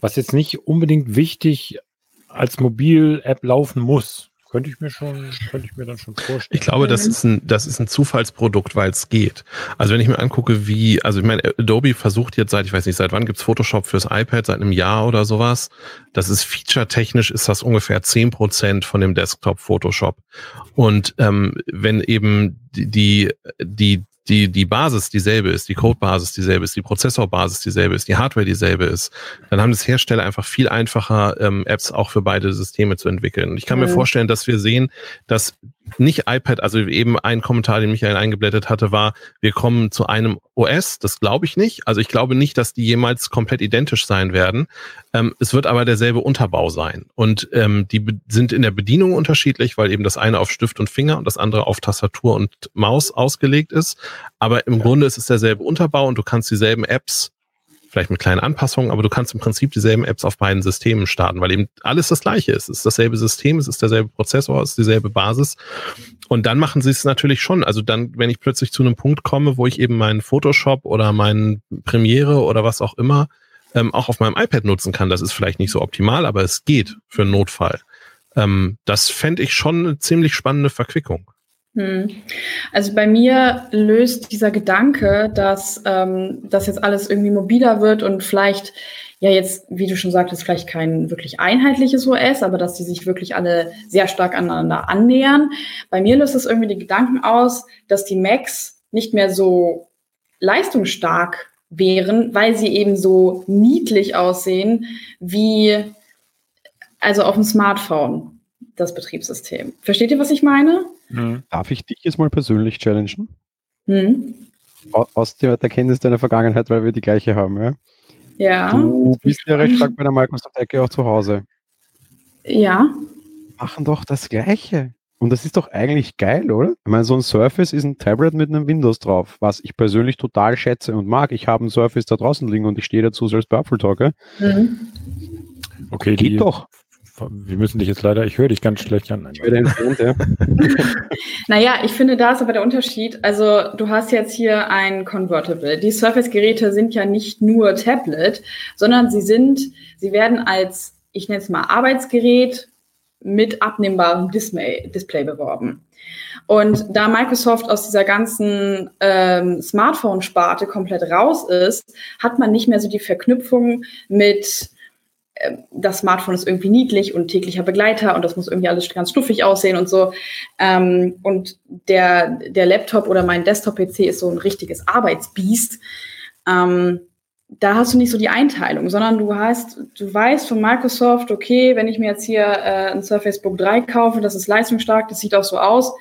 was jetzt nicht unbedingt wichtig als Mobil-App laufen muss. Könnte ich mir schon, könnte ich mir dann schon vorstellen. Ich glaube, das ist ein, das ist ein Zufallsprodukt, weil es geht. Also wenn ich mir angucke, wie, also ich meine, Adobe versucht jetzt seit, ich weiß nicht, seit wann gibt's Photoshop fürs iPad, seit einem Jahr oder sowas. Das ist feature-technisch ist das ungefähr zehn Prozent von dem Desktop Photoshop. Und ähm, wenn eben die, die, die, die Basis dieselbe ist, die Codebasis dieselbe ist, die Prozessorbasis dieselbe ist, die Hardware dieselbe ist, dann haben das Hersteller einfach viel einfacher, ähm, Apps auch für beide Systeme zu entwickeln. Und ich kann mhm. mir vorstellen, dass wir sehen, dass nicht iPad, also eben ein Kommentar, den Michael eingeblättert hatte, war, wir kommen zu einem OS. Das glaube ich nicht. Also ich glaube nicht, dass die jemals komplett identisch sein werden. Ähm, es wird aber derselbe Unterbau sein. Und ähm, die sind in der Bedienung unterschiedlich, weil eben das eine auf Stift und Finger und das andere auf Tastatur und Maus ausgelegt ist. Aber im ja. Grunde ist es derselbe Unterbau und du kannst dieselben Apps vielleicht mit kleinen Anpassungen, aber du kannst im Prinzip dieselben Apps auf beiden Systemen starten, weil eben alles das gleiche ist. Es ist dasselbe System, es ist derselbe Prozessor, es ist dieselbe Basis. Und dann machen sie es natürlich schon. Also dann, wenn ich plötzlich zu einem Punkt komme, wo ich eben meinen Photoshop oder meinen Premiere oder was auch immer ähm, auch auf meinem iPad nutzen kann, das ist vielleicht nicht so optimal, aber es geht für einen Notfall. Ähm, das fände ich schon eine ziemlich spannende Verquickung. Hm. Also bei mir löst dieser Gedanke, dass ähm, das jetzt alles irgendwie mobiler wird und vielleicht ja jetzt, wie du schon sagtest, vielleicht kein wirklich einheitliches OS, aber dass die sich wirklich alle sehr stark aneinander annähern. Bei mir löst es irgendwie die Gedanken aus, dass die Macs nicht mehr so leistungsstark wären, weil sie eben so niedlich aussehen wie also auf dem Smartphone das Betriebssystem. Versteht ihr, was ich meine? Mhm. Darf ich dich jetzt mal persönlich challengen? Mhm. Aus der, der Kenntnis deiner Vergangenheit, weil wir die gleiche haben, ja? Ja. Du bist ja recht stark bei der Microsoft-Ecke auch zu Hause. Ja. Machen doch das Gleiche. Und das ist doch eigentlich geil, oder? Ich meine, so ein Surface ist ein Tablet mit einem Windows drauf, was ich persönlich total schätze und mag. Ich habe ein Surface da draußen liegen und ich stehe dazu selbst bei Apple Talk. Mhm. Okay, Geht die, doch. Wir müssen dich jetzt leider, ich höre dich ganz schlecht an. Ich werde entfernt, ja. naja, ich finde, da ist aber der Unterschied. Also, du hast jetzt hier ein Convertible. Die Surface-Geräte sind ja nicht nur Tablet, sondern sie sind, sie werden als, ich nenne es mal Arbeitsgerät mit abnehmbarem Display, Display beworben. Und da Microsoft aus dieser ganzen ähm, Smartphone-Sparte komplett raus ist, hat man nicht mehr so die Verknüpfung mit das Smartphone ist irgendwie niedlich und täglicher Begleiter und das muss irgendwie alles ganz stuffig aussehen und so. Ähm, und der, der Laptop oder mein Desktop-PC ist so ein richtiges Arbeitsbiest. Ähm, da hast du nicht so die Einteilung, sondern du hast, du weißt von Microsoft, okay, wenn ich mir jetzt hier äh, ein Surface Book 3 kaufe, das ist leistungsstark, das sieht auch so aus.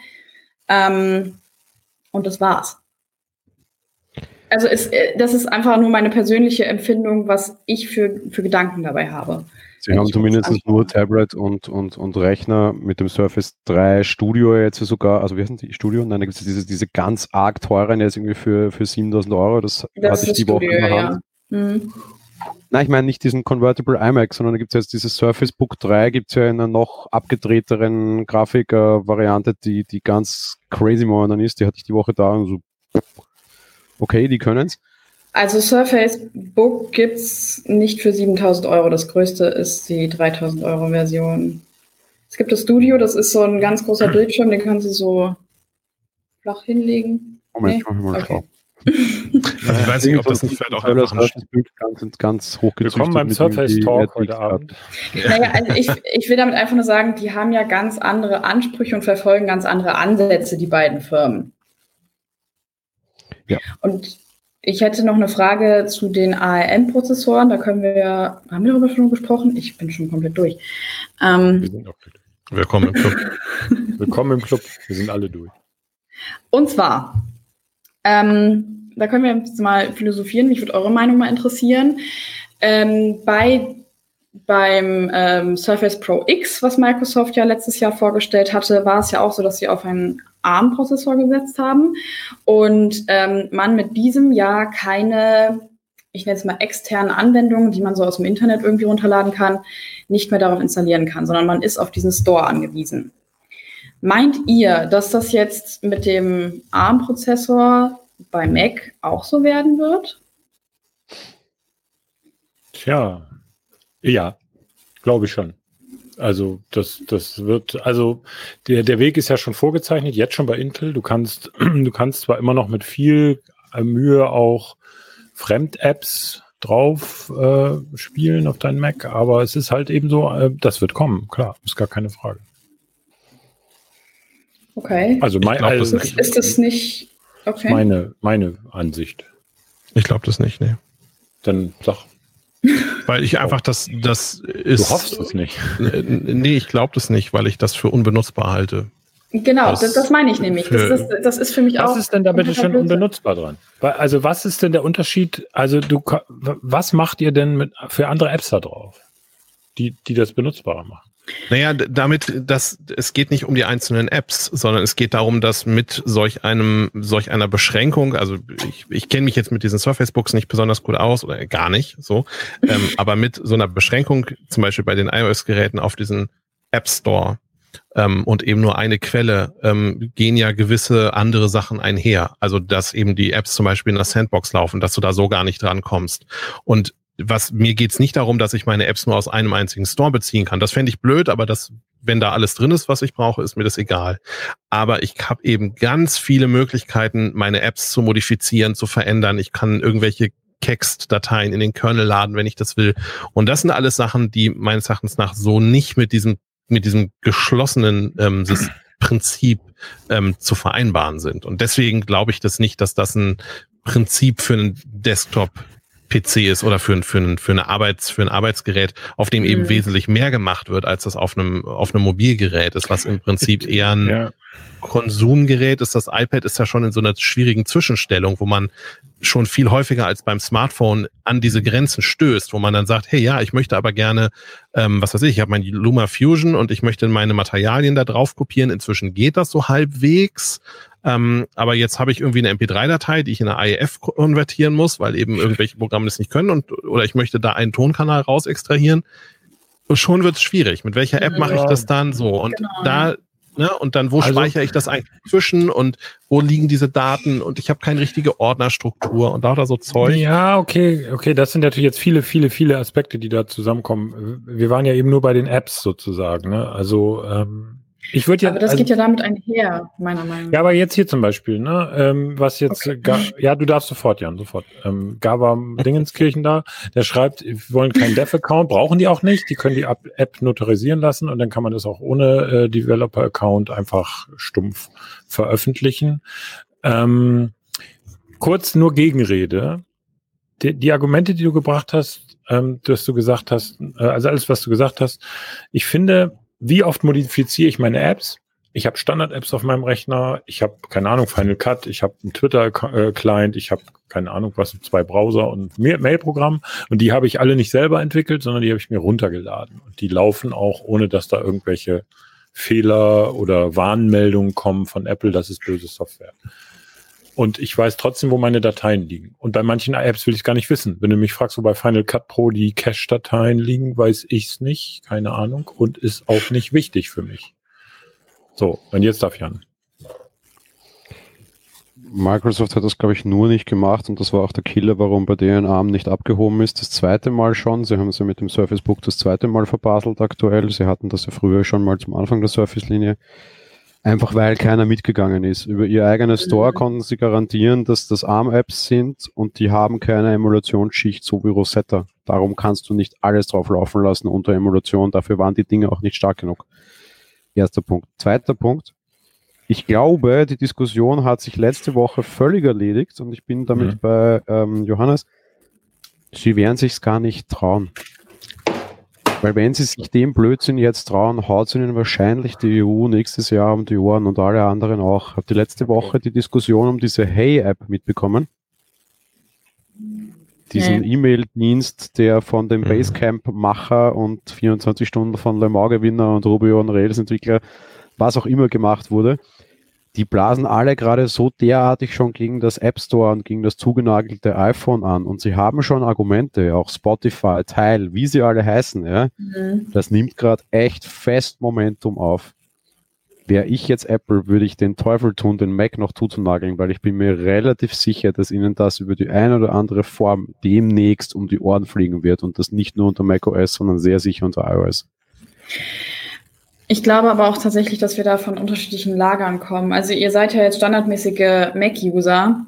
Ähm, und das war's. Also es, äh, das ist einfach nur meine persönliche Empfindung, was ich für, für Gedanken dabei habe. Sie haben zumindest nur Tablet und, und, und Rechner mit dem Surface 3 Studio jetzt sogar, also wie heißen die Studio? Nein, da gibt es diese, diese ganz arg teuren jetzt irgendwie für, für 7000 Euro. Das, das hatte ich die Woche in der Hand. Ja. Mhm. Nein, ich meine nicht diesen Convertible iMac, sondern da gibt es jetzt dieses Surface Book 3, gibt es ja in einer noch abgedrehteren Grafik-Variante, die, die ganz crazy momentan ist. Die hatte ich die Woche da und so, okay, die können es. Also Surface Book gibt es nicht für 7000 Euro. Das größte ist die 3000 Euro Version. Es gibt das Studio, das ist so ein ganz großer Bildschirm, den kannst du so flach hinlegen. Moment, nee? ich mach mal okay. Also ich weiß nicht, ob das nicht vielleicht auch einfach ein Bild ganz, ganz hochgezüchtet Willkommen beim Surface Talk heute Abend. Naja, also ich, ich will damit einfach nur sagen, die haben ja ganz andere Ansprüche und verfolgen ganz andere Ansätze, die beiden Firmen. Ja. Und ich hätte noch eine Frage zu den ARM-Prozessoren. Da können wir, haben wir darüber schon gesprochen? Ich bin schon komplett durch. Ähm, wir sind auch durch. Willkommen im Club. Willkommen im Club. Wir sind alle durch. Und zwar, ähm, da können wir jetzt mal philosophieren. Mich würde eure Meinung mal interessieren. Ähm, bei beim ähm, Surface Pro X, was Microsoft ja letztes Jahr vorgestellt hatte, war es ja auch so, dass sie auf einen ARM-Prozessor gesetzt haben und ähm, man mit diesem Jahr keine, ich nenne es mal externen Anwendungen, die man so aus dem Internet irgendwie runterladen kann, nicht mehr darauf installieren kann, sondern man ist auf diesen Store angewiesen. Meint ihr, dass das jetzt mit dem ARM-Prozessor bei Mac auch so werden wird? Tja, ja, glaube ich schon. Also das, das wird, also der, der Weg ist ja schon vorgezeichnet, jetzt schon bei Intel. Du kannst, du kannst zwar immer noch mit viel Mühe auch Fremd-Apps drauf äh, spielen auf deinen Mac, aber es ist halt eben so, äh, das wird kommen, klar, ist gar keine Frage. Okay. Also, mein, glaub, also ist, ist das nicht okay. meine, meine Ansicht. Ich glaube das nicht, nee. Dann sag. Weil ich einfach das, das ist. Du hoffst es nicht. Nee, ich glaube das nicht, weil ich das für unbenutzbar halte. Genau, das, das, meine ich nämlich. Das, das, das, ist für mich was auch. Was ist denn da bitte schon unbenutzbar dran? Also, was ist denn der Unterschied? Also, du, was macht ihr denn mit, für andere Apps da drauf, die, die das benutzbarer machen? Naja, damit, dass es geht nicht um die einzelnen Apps, sondern es geht darum, dass mit solch einem, solch einer Beschränkung, also ich, ich kenne mich jetzt mit diesen Surface Books nicht besonders gut aus oder gar nicht so, ähm, aber mit so einer Beschränkung, zum Beispiel bei den iOS-Geräten auf diesen App Store ähm, und eben nur eine Quelle, ähm, gehen ja gewisse andere Sachen einher. Also dass eben die Apps zum Beispiel in der Sandbox laufen, dass du da so gar nicht dran kommst. Und was mir geht's nicht darum, dass ich meine Apps nur aus einem einzigen Store beziehen kann. Das fände ich blöd, aber das, wenn da alles drin ist, was ich brauche, ist mir das egal. Aber ich habe eben ganz viele Möglichkeiten, meine Apps zu modifizieren, zu verändern. Ich kann irgendwelche Text-Dateien in den Kernel laden, wenn ich das will. Und das sind alles Sachen, die meines Erachtens nach so nicht mit diesem, mit diesem geschlossenen ähm, Prinzip ähm, zu vereinbaren sind. Und deswegen glaube ich das nicht, dass das ein Prinzip für einen Desktop PC ist oder für, für, ein, für, eine Arbeits, für ein Arbeitsgerät, auf dem eben mhm. wesentlich mehr gemacht wird, als das auf einem, auf einem Mobilgerät ist, was im Prinzip eher ein ja. Konsumgerät ist. Das iPad ist ja schon in so einer schwierigen Zwischenstellung, wo man schon viel häufiger als beim Smartphone an diese Grenzen stößt, wo man dann sagt, hey ja, ich möchte aber gerne, ähm, was weiß ich, ich habe mein Luma Fusion und ich möchte meine Materialien da drauf kopieren. Inzwischen geht das so halbwegs. Ähm, aber jetzt habe ich irgendwie eine MP3-Datei, die ich in eine AEF konvertieren muss, weil eben irgendwelche Programme das nicht können und oder ich möchte da einen Tonkanal raus extrahieren. schon wird es schwierig. Mit welcher App mache ich das dann so? Und Genau. da, ne, und dann, wo Also- speichere ich das eigentlich zwischen und wo liegen diese Daten und ich habe keine richtige Ordnerstruktur und lauter so Zeug. Ja, okay, okay, das sind natürlich jetzt viele, viele, viele Aspekte, die da zusammenkommen. Wir waren ja eben nur bei den Apps sozusagen, ne? Also ähm, ich würde ja, Aber das also, geht ja damit einher, meiner Meinung ja, nach. aber jetzt hier zum Beispiel, ne? Ähm, was jetzt, Okay. Ga ja, du darfst sofort, Jan, sofort. Ähm, Gava Dingenskirchen da, der schreibt, wir wollen keinen Dev-Account, brauchen die auch nicht, die können die App App notarisieren lassen und dann kann man das auch ohne äh, Developer-Account einfach stumpf veröffentlichen. Ähm, kurz nur Gegenrede. Die, die Argumente, die du gebracht hast, ähm, dass du gesagt hast, äh, also alles, was du gesagt hast, ich finde, wie oft modifiziere ich meine Apps? Ich habe Standard-Apps auf meinem Rechner, ich habe, keine Ahnung, Final Cut, ich habe einen Twitter-Client, ich habe, keine Ahnung, was, zwei Browser und ein Mail-Programm und die habe ich alle nicht selber entwickelt, sondern die habe ich mir runtergeladen. Und die laufen auch, ohne dass da irgendwelche Fehler oder Warnmeldungen kommen von Apple, das ist böse Software. Und ich weiß trotzdem, wo meine Dateien liegen. Und bei manchen Apps will ich es gar nicht wissen. Wenn du mich fragst, wo bei Final Cut Pro die Cache-Dateien liegen, weiß ich es nicht. Keine Ahnung. Und ist auch nicht wichtig für mich. So, und jetzt darf Jan. Microsoft hat das, glaube ich, nur nicht gemacht und das war auch der Killer, warum bei denen ARM nicht abgehoben ist. Das zweite Mal schon. Sie haben es ja mit dem Surface Book das zweite Mal verbaselt aktuell. Sie hatten das ja früher schon mal zum Anfang der Surface-Linie. Einfach weil keiner mitgegangen ist. Über ihr eigenes Store Mhm. konnten sie garantieren, dass das ARM-Apps sind und die haben keine Emulationsschicht, so wie Rosetta. Darum kannst du nicht alles drauf laufen lassen unter Emulation. Dafür waren die Dinge auch nicht stark genug. Erster Punkt. Zweiter Punkt. Ich glaube, die Diskussion hat sich letzte Woche völlig erledigt und ich bin damit Mhm. bei ähm, Johannes. Sie werden sich's gar nicht trauen. Weil wenn sie sich dem Blödsinn jetzt trauen, haut sie ihnen wahrscheinlich die EU nächstes Jahr um die Ohren und alle anderen auch. Habt ihr letzte Woche die Diskussion um diese Hey-App mitbekommen? Diesen Nee. E-Mail-Dienst, der von dem Mhm. Basecamp-Macher und 24 Stunden von Le Mans-Gewinner und Rubio und Rails-Entwickler, was auch immer gemacht wurde, die blasen alle gerade so derartig schon gegen das App Store und gegen das zugenagelte iPhone an und sie haben schon Argumente, auch Spotify, Teil, wie sie alle heißen, ja. Mhm. Das nimmt gerade echt fest Momentum auf. Wäre ich jetzt Apple, würde ich den Teufel tun, den Mac noch zuzunageln, weil ich bin mir relativ sicher, dass ihnen das über die eine oder andere Form demnächst um die Ohren fliegen wird und das nicht nur unter macOS, sondern sehr sicher unter iOS. Ich glaube aber auch tatsächlich, dass wir da von unterschiedlichen Lagern kommen. Also ihr seid ja jetzt standardmäßige Mac-User.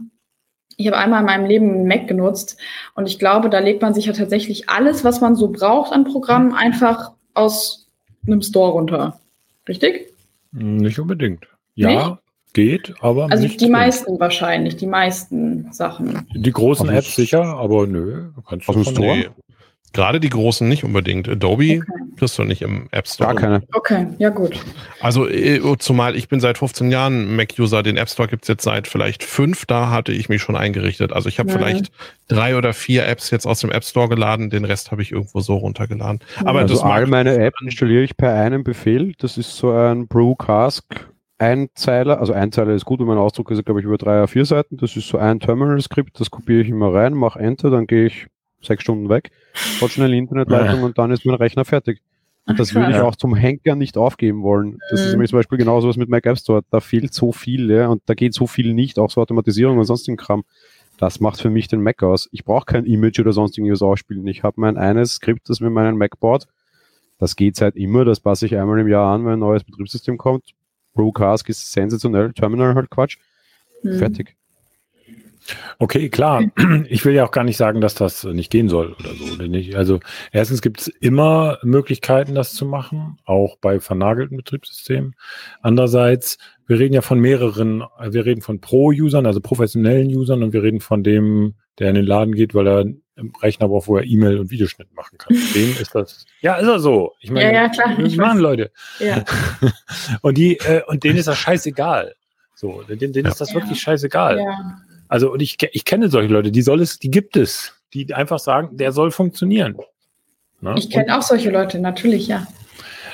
Ich habe einmal in meinem Leben einen Mac genutzt und ich glaube, da legt man sich ja tatsächlich alles, was man so braucht an Programmen, einfach aus einem Store runter. Richtig? Nicht unbedingt. Ja, geht, aber Also nicht die zwingend. meisten wahrscheinlich, die meisten Sachen. Die großen Also Apps sicher, aber nö. du Kannst Aus dem davon- Store? Nee. Gerade die großen nicht unbedingt. Adobe Okay. kriegst du nicht im App Store. Gar keine. Okay, ja gut. Also äh, zumal ich bin seit 15 Jahren Mac-User, den App Store gibt's jetzt seit vielleicht fünf, da hatte ich mich schon eingerichtet. Also ich habe Mhm. vielleicht drei oder vier Apps jetzt aus dem App Store geladen, den Rest habe ich irgendwo so runtergeladen. Aber Also all meine Apps installiere ich per einem Befehl. Das ist so ein Brew Cask Einzeiler. Also Einzeiler ist gut, wenn mein Ausdruck ist, glaube ich, über drei oder vier Seiten. Das ist so ein Terminal-Skript, das kopiere ich immer rein, mache Enter, dann gehe ich sechs Stunden weg, hol schnell Internetleitung und dann ist mein Rechner fertig. Und das würde ich Ja. auch zum Henker nicht aufgeben wollen. Das ist Mhm. nämlich zum Beispiel genauso was mit Mac App Store. Da fehlt so viel, ja, und da geht so viel nicht, auch so Automatisierung und sonstigen Kram. Das macht für mich den Mac aus. Ich brauche kein Image oder sonstiges ausspielen. Ich habe mein eines Skript, das mir meinen Mac baut. Das geht seit immer, das passe ich einmal im Jahr an, wenn ein neues Betriebssystem kommt. Brewcask ist sensationell, Terminal halt Quatsch. Hm. Fertig. Okay, klar. Ich will ja auch gar nicht sagen, dass das nicht gehen soll oder so. Oder nicht. Also erstens gibt es immer Möglichkeiten, das zu machen, auch bei vernagelten Betriebssystemen. Andererseits, wir reden ja von mehreren, wir reden von Pro-Usern, also professionellen Usern und wir reden von dem, der in den Laden geht, weil er einen Rechner braucht, wo er E-Mail und Videoschnitt machen kann. Dem ist das. Ja, ist er so. Ich meine, Ja, ja, klar. Ich machen. Leute. Ja. Und die, äh, und denen ist das scheißegal. So, denen, denen ist das Ja. wirklich scheißegal. ja. Also, und ich, ich kenne solche Leute, die soll es, die gibt es, die einfach sagen, der soll funktionieren. Ne? Ich kenne auch solche Leute, natürlich, ja.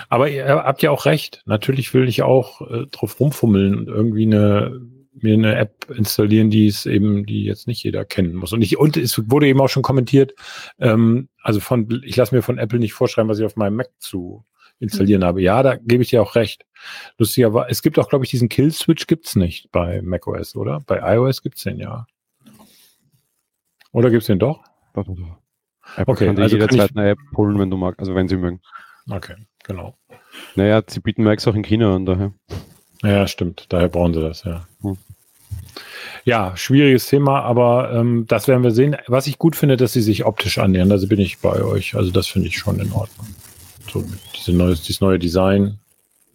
Aber ihr habt ja auch recht. Natürlich will ich auch äh, drauf rumfummeln und irgendwie eine, mir eine App installieren, die es eben, die jetzt nicht jeder kennen muss. Und ich, und es wurde eben auch schon kommentiert, ähm, also von, ich lasse mir von Apple nicht vorschreiben, was ich auf meinem Mac zu installieren habe. Ja, da gebe ich dir auch recht. Lustiger es gibt auch, glaube ich, diesen Kill-Switch gibt's nicht bei macOS, oder? Bei iOS gibt's den ja. Oder gibt's den doch? Doch, doch, doch. Apple okay, kann also jederzeit eine App pullen, wenn du magst, also wenn sie mögen. Okay, genau. Naja, sie bieten Macs auch in China an, daher. Ja, stimmt. Daher brauchen sie das, ja. Hm. Ja, schwieriges Thema, aber ähm, das werden wir sehen. Was ich gut finde, dass sie sich optisch annähern. Also bin ich bei euch. Also das finde ich schon in Ordnung. So, diese neues, dieses neue Design.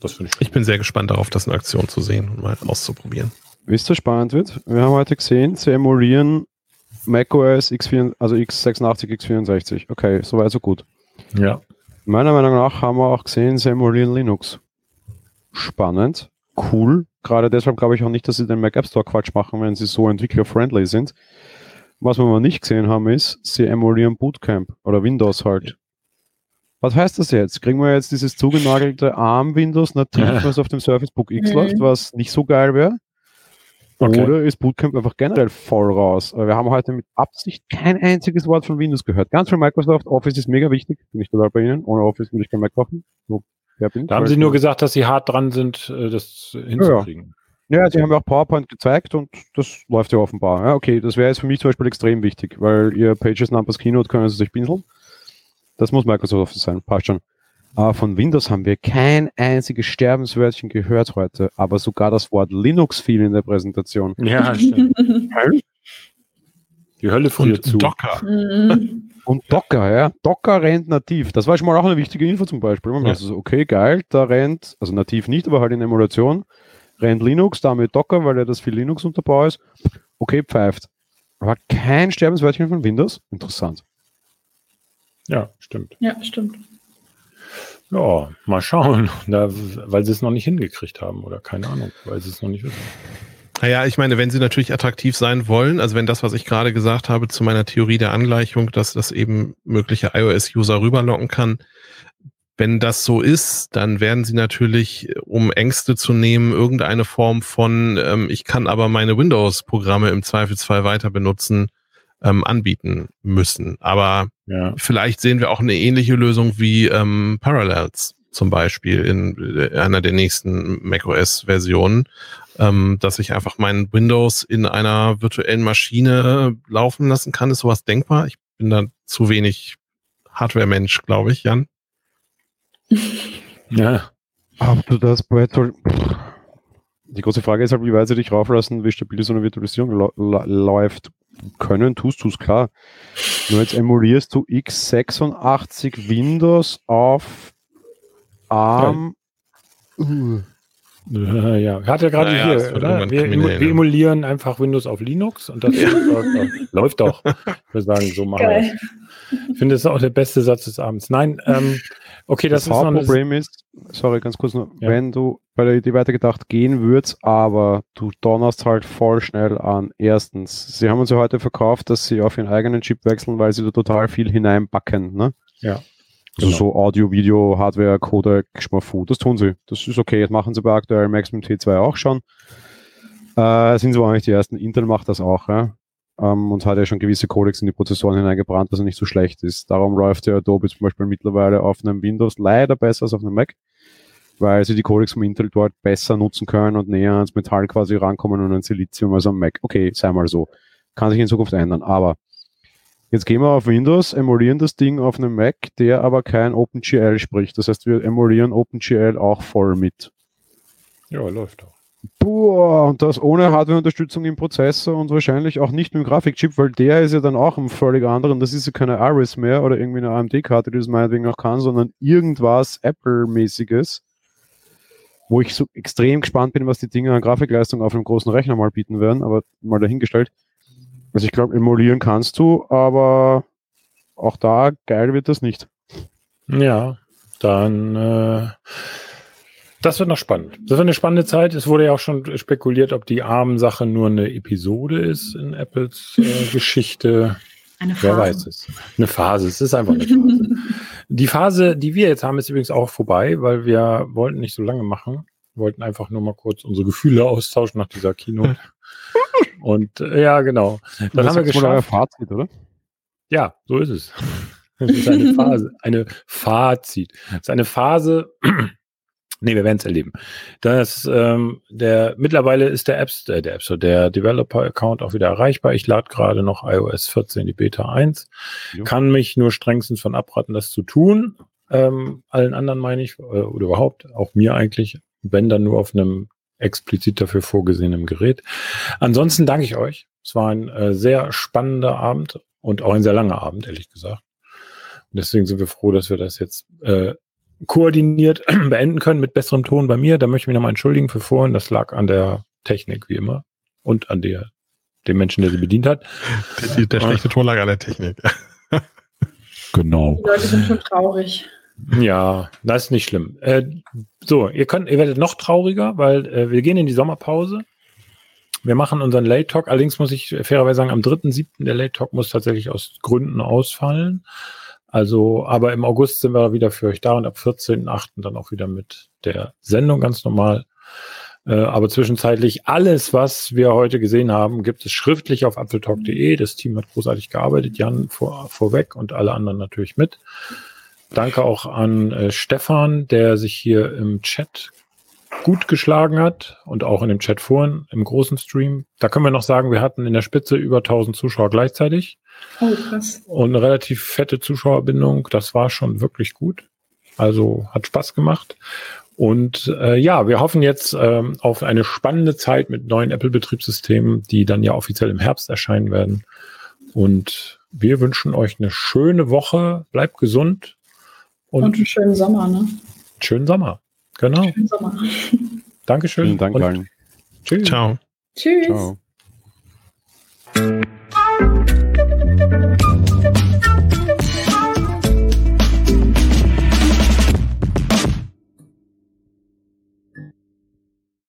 Das finde ich. Ich bin sehr gespannt darauf, das in Aktion zu sehen und mal auszuprobieren. Wisst ihr, spannend wird? Wir haben heute gesehen, sie emulieren macOS X4, also x86, x64. Okay, soweit so gut. Ja. Meiner Meinung nach haben wir auch gesehen, sie emulieren Linux. Spannend, cool. Gerade deshalb glaube ich auch nicht, dass sie den Mac App Store Quatsch machen, wenn sie so entwickler-friendly sind. Was wir mal nicht gesehen haben, ist, sie emulieren Bootcamp oder Windows halt. Was heißt das jetzt? Kriegen wir jetzt dieses zugenagelte ARM-Windows nativ, was auf dem Surface Book X mhm. läuft, was nicht so geil wäre? Okay. Oder ist Bootcamp einfach generell voll raus? Wir haben heute mit Absicht kein einziges Wort von Windows gehört. Ganz von Microsoft. Office ist mega wichtig. Bin ich total bei Ihnen. Ohne Office würde ich kein Mac kaufen. So, da haben Sie nur gesagt, dass Sie hart dran sind, äh, das hinzukriegen. Ja, ja. Sie haben ja auch PowerPoint gezeigt und das läuft ja offenbar. Ja, okay, das wäre jetzt für mich zum Beispiel extrem wichtig, weil Ihr Pages Numbers Keynote können Sie sich pinseln. Das muss Microsoft sein. Passt schon. Aber von Windows haben wir kein einziges Sterbenswörtchen gehört heute, aber sogar das Wort Linux fiel in der Präsentation. Ja, stimmt. Die Hölle friert zu. Docker. Mhm. Und Docker, ja. Docker rennt nativ. Das war schon mal auch eine wichtige Info zum Beispiel. Man ja. also, okay, geil, da rennt, also nativ nicht, aber halt in Emulation, rennt Linux, damit Docker, weil ja das viel Linux unterbau ist. Okay, pfeift. Aber kein Sterbenswörtchen von Windows. Interessant. Ja, stimmt. Ja, stimmt. Ja, mal schauen, da, weil sie es noch nicht hingekriegt haben oder keine Ahnung, weil sie es noch nicht wissen. Naja, ich meine, wenn sie natürlich attraktiv sein wollen, also wenn das, was ich gerade gesagt habe zu meiner Theorie der Angleichung, dass das eben mögliche iOS-User rüberlocken kann, wenn das so ist, dann werden sie natürlich, um Ängste zu nehmen, irgendeine Form von, ähm, ich kann aber meine Windows-Programme im Zweifelsfall weiter benutzen, ähm, anbieten müssen. Aber ja. vielleicht sehen wir auch eine ähnliche Lösung wie ähm, Parallels zum Beispiel in äh, einer der nächsten macOS-Versionen, ähm, dass ich einfach meinen Windows in einer virtuellen Maschine laufen lassen kann. Ist sowas denkbar? Ich bin da zu wenig Hardware-Mensch, glaube ich, Jan. Ja. Ob du das Battle. Die große Frage ist halt, wie weit sie dich rauflassen, wie stabil so eine Virtualisierung läuft können, tust du es klar. Nur jetzt emulierst du x86 Windows auf ARM. Ja. Uh. Ja, hat er gerade ja, hier, oder? Wir, wir, emulieren einfach Windows auf Linux und das ja. läuft doch. Ich würde sagen, so machen wir Ich finde, das ist auch der beste Satz des Abends. Nein, ähm, okay, das, das ist noch Problem ist, sorry, ganz kurz nur, ja. wenn du bei der Idee weitergedacht gehen würdest, aber du donnerst halt voll schnell an. Erstens, sie haben uns ja heute verkauft, dass sie auf ihren eigenen Chip wechseln, weil sie da total viel hineinbacken, ne? Ja. Also genau. so Audio, Video, Hardware, Codec, Schmafu, das tun sie. Das ist okay. Das machen sie bei aktuell Maximum T2 auch schon. Äh, sind so eigentlich die ersten. Intel macht das auch, ja. Ähm, und hat ja schon gewisse Codecs in die Prozessoren hineingebrannt, was ja nicht so schlecht ist. Darum läuft ja Adobe zum Beispiel mittlerweile auf einem Windows leider besser als auf einem Mac, weil sie die Codecs vom Intel dort besser nutzen können und näher ans Metall quasi rankommen und an Silizium als am Mac. Okay, sei mal so. Kann sich in Zukunft ändern, aber Jetzt gehen wir auf Windows, emulieren das Ding auf einem Mac, der aber kein OpenGL spricht. Das heißt, wir emulieren OpenGL auch voll mit. Ja, läuft auch. Boah, und das ohne Hardware-Unterstützung im Prozessor und wahrscheinlich auch nicht mit dem Grafikchip, weil der ist ja dann auch ein völlig anderen. Das ist ja keine Iris mehr oder irgendwie eine AMD-Karte, die das meinetwegen auch kann, sondern irgendwas Apple-mäßiges, wo ich so extrem gespannt bin, was die Dinge an Grafikleistung auf einem großen Rechner mal bieten werden, aber mal dahingestellt. Also ich glaube, emulieren kannst du, aber auch da geil wird das nicht. Ja, dann äh, das wird noch spannend. Das wird eine spannende Zeit. Es wurde ja auch schon spekuliert, ob die ARM-Sache nur eine Episode ist in Apples äh, Geschichte. Eine Phase. Wer weiß es. Eine Phase. Es ist einfach eine Phase. die Phase, die wir jetzt haben, ist übrigens auch vorbei, weil wir wollten nicht so lange machen. Wir wollten einfach nur mal kurz unsere Gefühle austauschen nach dieser Kino. Und äh, ja, genau. Dann Das haben wir geschafft. Fazit, oder? Ja, so ist es. Es ist eine Phase, eine Fazit. Es ist eine Phase. nee, wir werden es erleben. Das, ähm, der, mittlerweile ist der Apps, äh, der App Store, der Developer-Account auch wieder erreichbar. Ich lade gerade noch iOS 14, die Beta 1. Jo. Kann mich nur strengstens von abraten, das zu tun. Ähm, allen anderen meine ich, äh, oder überhaupt, auch mir eigentlich, wenn dann nur auf einem explizit dafür vorgesehenen Gerät. Ansonsten danke ich euch. Es war ein äh, sehr spannender Abend und auch ein sehr langer Abend, ehrlich gesagt. Und deswegen sind wir froh, dass wir das jetzt äh, koordiniert beenden können mit besserem Ton bei mir. Da möchte ich mich nochmal entschuldigen für vorhin. Das lag an der Technik, wie immer. Und an der, dem Menschen, der sie bedient hat. Der, der schlechte Tonlage an der Technik. Genau. Die Leute sind schon traurig. Ja, das ist nicht schlimm. Äh, so, ihr könnt, ihr werdet noch trauriger, weil äh, wir gehen in die Sommerpause. Wir machen unseren Late Talk. Allerdings muss ich fairerweise sagen, am 3.7. der Late Talk muss tatsächlich aus Gründen ausfallen. Also, aber im August sind wir wieder für euch da und ab 14.8. dann auch wieder mit der Sendung ganz normal. Äh, aber zwischenzeitlich alles, was wir heute gesehen haben, gibt es schriftlich auf apfeltalk.de. Das Team hat großartig gearbeitet. Jan vor, vorweg und alle anderen natürlich mit. Danke auch an äh, Stefan, der sich hier im Chat gut geschlagen hat und auch in dem Chat vorhin im großen Stream. Da können wir noch sagen, wir hatten in der Spitze über 1000 Zuschauer gleichzeitig Oh, krass. und eine relativ fette Zuschauerbindung. Das war schon wirklich gut. Also hat Spaß gemacht. Und äh, ja, wir hoffen jetzt ähm, auf eine spannende Zeit mit neuen Apple-Betriebssystemen, die dann ja offiziell im Herbst erscheinen werden. Und wir wünschen euch eine schöne Woche. Bleibt gesund Und, und einen schönen Sommer, ne? schönen Sommer. Genau. Schönen Sommer. Dankeschön. Vielen Dank. Tschüss. Ciao. Tschüss. Ciao.